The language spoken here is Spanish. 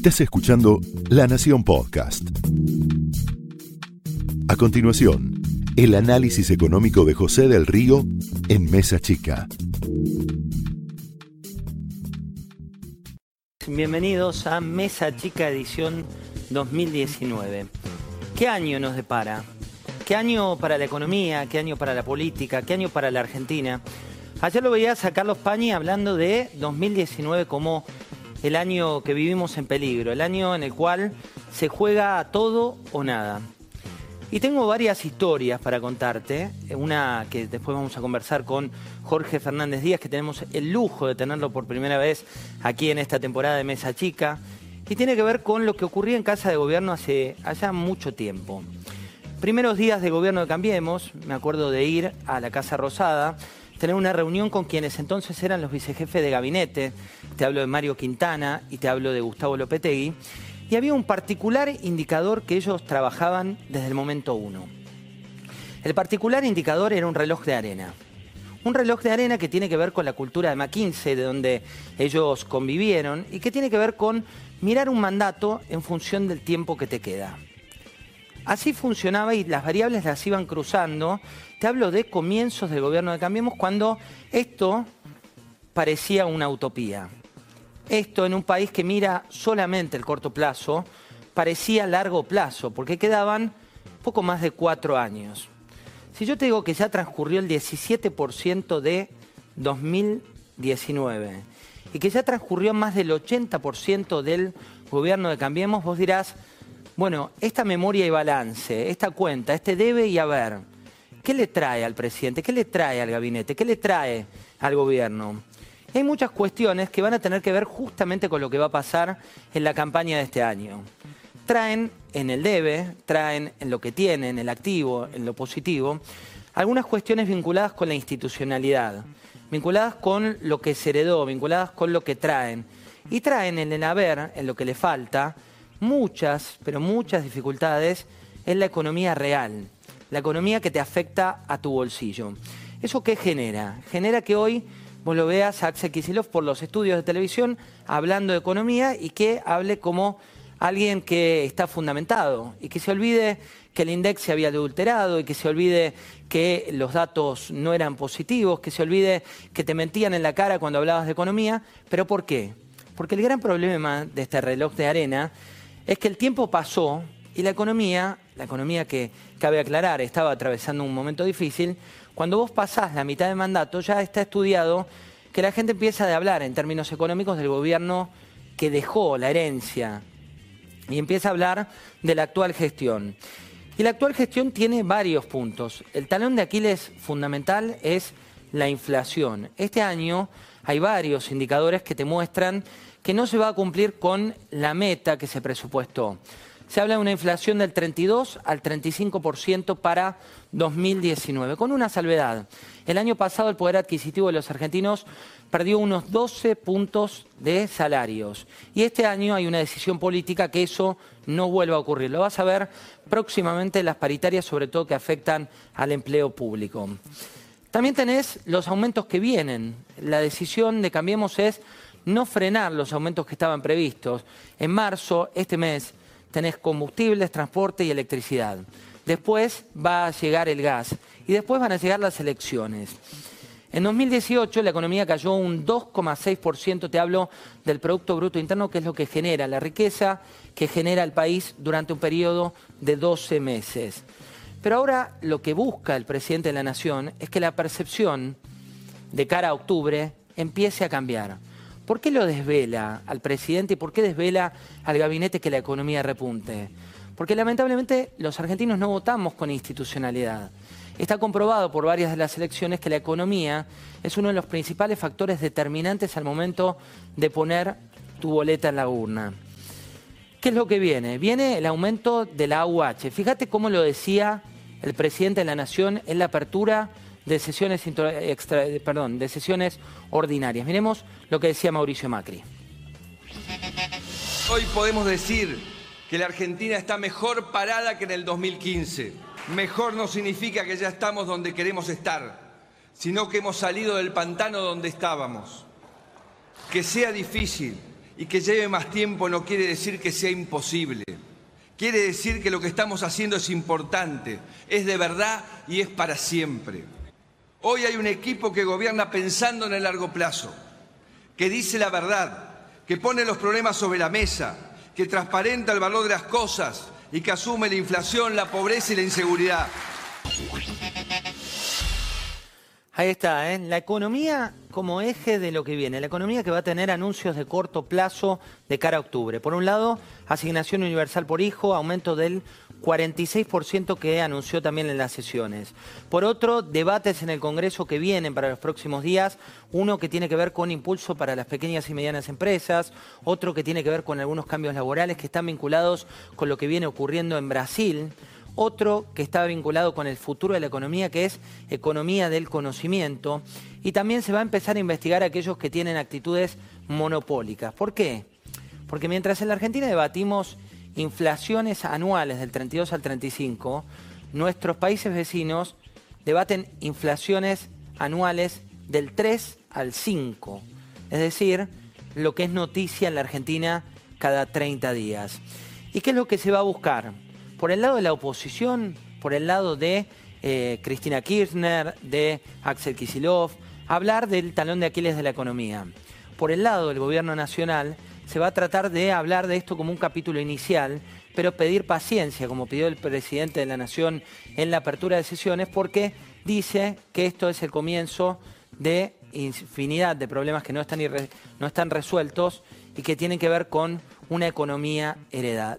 Estás escuchando La Nación Podcast. A continuación, el análisis económico de José del Río en Mesa Chica. Bienvenidos a Mesa Chica edición 2019. ¿Qué año nos depara? ¿Qué año para la economía? ¿Qué año para la política? ¿Qué año para la Argentina? Ayer lo veías a Carlos Pañi hablando de 2019 como el año que vivimos en peligro, el año en el cual se juega todo o nada. Y tengo varias historias para contarte, una que después vamos a conversar con Jorge Fernández Díaz, que tenemos el lujo de tenerlo por primera vez aquí en esta temporada de Mesa Chica, y tiene que ver con lo que ocurría en Casa de Gobierno hace allá mucho tiempo. Primeros días de gobierno de Cambiemos, me acuerdo de ir a la Casa Rosada, tener una reunión con quienes entonces eran los vicejefes de gabinete, te hablo de Mario Quintana y te hablo de Gustavo Lopetegui, y había un particular indicador que ellos trabajaban desde el momento uno. El particular indicador era un reloj de arena. Un reloj de arena que tiene que ver con la cultura de McKinsey, de donde ellos convivieron, y que tiene que ver con mirar un mandato en función del tiempo que te queda. Así funcionaba y las variables las iban cruzando. Te hablo de comienzos del gobierno de Cambiemos cuando esto parecía una utopía. Esto en un país que mira solamente el corto plazo parecía largo plazo, porque quedaban poco más de cuatro años. Si yo te digo que ya transcurrió el 17% de 2019 y que ya transcurrió más del 80% del gobierno de Cambiemos, vos dirás, bueno, esta memoria y balance, esta cuenta, este debe y haber, ¿qué le trae al presidente? ¿Qué le trae al gabinete? ¿Qué le trae al gobierno? hay muchas cuestiones que van a tener que ver justamente con lo que va a pasar en la campaña de este año. Traen en el debe, traen en lo que tienen, en el activo, en lo positivo, algunas cuestiones vinculadas con la institucionalidad, vinculadas con lo que se heredó, vinculadas con lo que traen. Y traen en el haber, en lo que le falta, muchas, pero muchas dificultades en la economía real, la economía que te afecta a tu bolsillo. ¿Eso qué genera? Genera que hoy vos lo veas a Axel Kicillof por los estudios de televisión hablando de economía y que hable como alguien que está fundamentado y que se olvide que el index se había adulterado y que se olvide que los datos no eran positivos, que se olvide que te mentían en la cara cuando hablabas de economía. ¿Pero por qué? Porque el gran problema de este reloj de arena es que el tiempo pasó y la economía, la economía que cabe aclarar estaba atravesando un momento difícil, cuando vos pasás la mitad de mandato ya está estudiado que la gente empieza a hablar en términos económicos del gobierno que dejó la herencia y empieza a hablar de la actual gestión. Y la actual gestión tiene varios puntos. El talón de Aquiles fundamental es la inflación. Este año hay varios indicadores que te muestran que no se va a cumplir con la meta que se presupuestó. Se habla de una inflación del 32 al 35% para 2019, con una salvedad. El año pasado el poder adquisitivo de los argentinos perdió unos 12 puntos de salarios. Y este año hay una decisión política que eso no vuelva a ocurrir. Lo vas a ver próximamente en las paritarias, sobre todo que afectan al empleo público. También tenés los aumentos que vienen. La decisión de Cambiemos es no frenar los aumentos que estaban previstos. En marzo, este mes, tenés combustibles, transporte y electricidad. Después va a llegar el gas y después van a llegar las elecciones. En 2018 la economía cayó un 2,6%, te hablo del Producto Bruto Interno, que es lo que genera la riqueza que genera el país durante un periodo de 12 meses. Pero ahora lo que busca el presidente de la Nación es que la percepción de cara a octubre empiece a cambiar. ¿Por qué lo desvela al presidente y por qué desvela al gabinete que la economía repunte? Porque lamentablemente los argentinos no votamos con institucionalidad. Está comprobado por varias de las elecciones que la economía es uno de los principales factores determinantes al momento de poner tu boleta en la urna. ¿Qué es lo que viene? Viene el aumento de la AUH. Fíjate cómo lo decía el presidente de la Nación en la apertura de sesiones, de sesiones ordinarias. Miremos lo que decía Mauricio Macri. Hoy podemos decir que la Argentina está mejor parada que en el 2015. Mejor no significa que ya estamos donde queremos estar, sino que hemos salido del pantano donde estábamos. Que sea difícil y que lleve más tiempo no quiere decir que sea imposible. Quiere decir que lo que estamos haciendo es importante, es de verdad y es para siempre. Hoy hay un equipo que gobierna pensando en el largo plazo, que dice la verdad, que pone los problemas sobre la mesa, que transparenta el valor de las cosas y que asume la inflación, la pobreza y la inseguridad. Ahí está, ¿eh? la economía como eje de lo que viene, la economía que va a tener anuncios de corto plazo de cara a octubre. Por un lado, asignación universal por hijo, aumento del 46% que anunció también en las sesiones. Por otro, debates en el Congreso que vienen para los próximos días, uno que tiene que ver con impulso para las pequeñas y medianas empresas, otro que tiene que ver con algunos cambios laborales que están vinculados con lo que viene ocurriendo en Brasil otro que está vinculado con el futuro de la economía, que es economía del conocimiento, y también se va a empezar a investigar a aquellos que tienen actitudes monopólicas. ¿Por qué? Porque mientras en la Argentina debatimos inflaciones anuales del 32 al 35, nuestros países vecinos debaten inflaciones anuales del 3 al 5, es decir, lo que es noticia en la Argentina cada 30 días. ¿Y qué es lo que se va a buscar? Por el lado de la oposición, por el lado de eh, Cristina Kirchner, de Axel Kisilov, hablar del talón de Aquiles de la economía. Por el lado del gobierno nacional, se va a tratar de hablar de esto como un capítulo inicial, pero pedir paciencia, como pidió el presidente de la Nación en la apertura de sesiones, porque dice que esto es el comienzo de infinidad de problemas que no están, no están resueltos y que tienen que ver con una economía heredada.